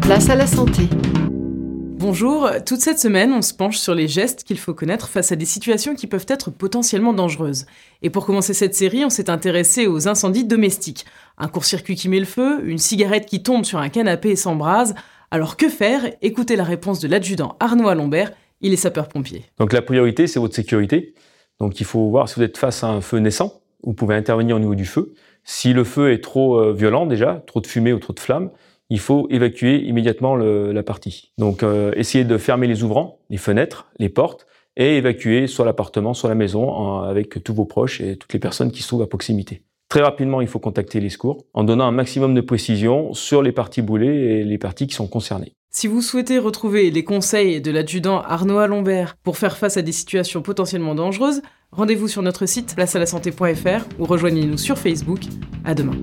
Place à la santé. Bonjour, toute cette semaine, on se penche sur les gestes qu'il faut connaître face à des situations qui peuvent être potentiellement dangereuses. Et pour commencer cette série, on s'est intéressé aux incendies domestiques. Un court-circuit qui met le feu, une cigarette qui tombe sur un canapé et s'embrase. Alors que faire? Écoutez la réponse de l'adjudant Arnaud Alombert, il est sapeur-pompier. Donc la priorité, c'est votre sécurité. Donc il faut voir si vous êtes face à un feu naissant, vous pouvez intervenir au niveau du feu. Si le feu est trop euh, violent déjà, trop de fumée ou trop de flammes, il faut évacuer immédiatement la partie. Donc euh, essayez de fermer les ouvrants, les fenêtres, les portes, et évacuer soit l'appartement, soit la maison avec tous vos proches et toutes les personnes qui se trouvent à proximité. Très rapidement, il faut contacter les secours en donnant un maximum de précision sur les parties brûlées et les parties qui sont concernées. Si vous souhaitez retrouver les conseils de l'adjudant Arnaud Alombert pour faire face à des situations potentiellement dangereuses, rendez-vous sur notre site placealasanté.fr ou rejoignez-nous sur Facebook. À demain.